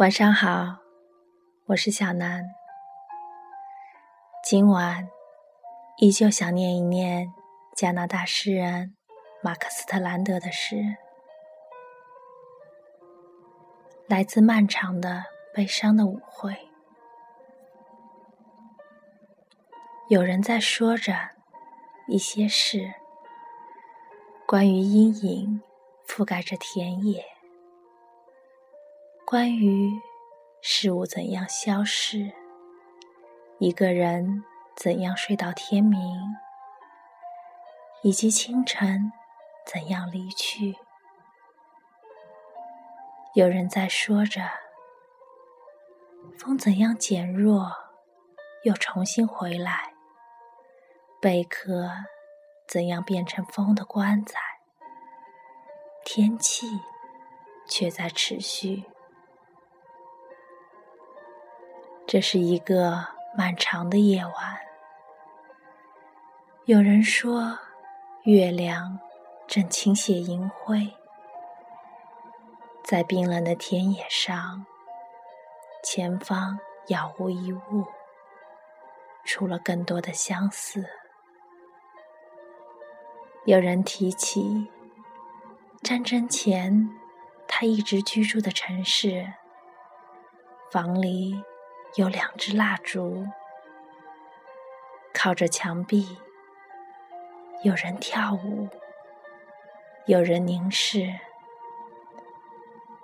晚上好，我是小南。今晚依旧想念一念加拿大诗人马克思特兰德的诗，来自漫长的悲伤的舞会。有人在说着一些事，关于阴影覆盖着田野。关于事物怎样消逝，一个人怎样睡到天明，以及清晨怎样离去，有人在说着风怎样减弱又重新回来，贝壳怎样变成风的棺材，天气却在持续。这是一个漫长的夜晚。有人说，月亮正倾泻银灰，在冰冷的田野上，前方杳无一物，除了更多的相似。有人提起战争前他一直居住的城市，房里。有两支蜡烛，靠着墙壁。有人跳舞，有人凝视。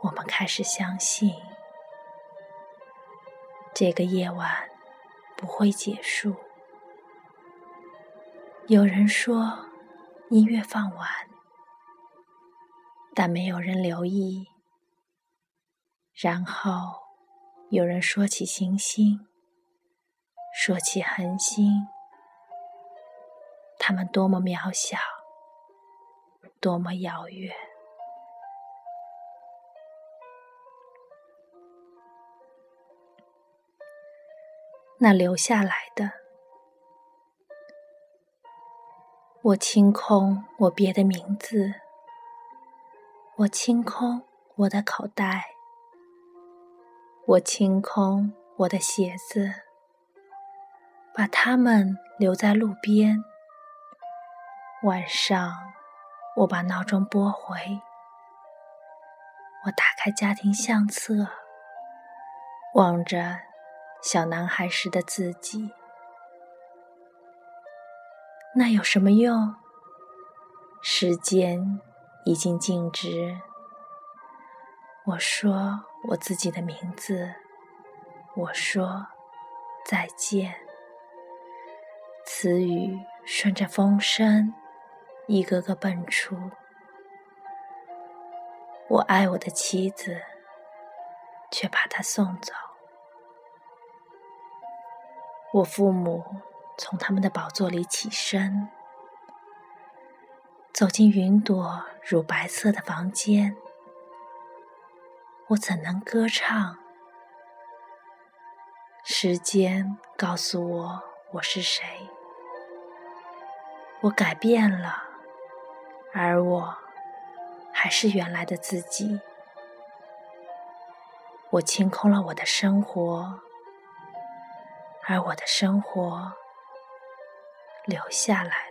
我们开始相信，这个夜晚不会结束。有人说，音乐放完，但没有人留意。然后。有人说起行星，说起恒星，它们多么渺小，多么遥远。那留下来的，我清空我别的名字，我清空我的口袋。我清空我的鞋子，把它们留在路边。晚上，我把闹钟拨回。我打开家庭相册，望着小男孩时的自己。那有什么用？时间已经静止。我说我自己的名字，我说再见。词语顺着风声一个个蹦出。我爱我的妻子，却把她送走。我父母从他们的宝座里起身，走进云朵乳白色的房间。我怎能歌唱？时间告诉我我是谁。我改变了，而我还是原来的自己。我清空了我的生活，而我的生活留下来。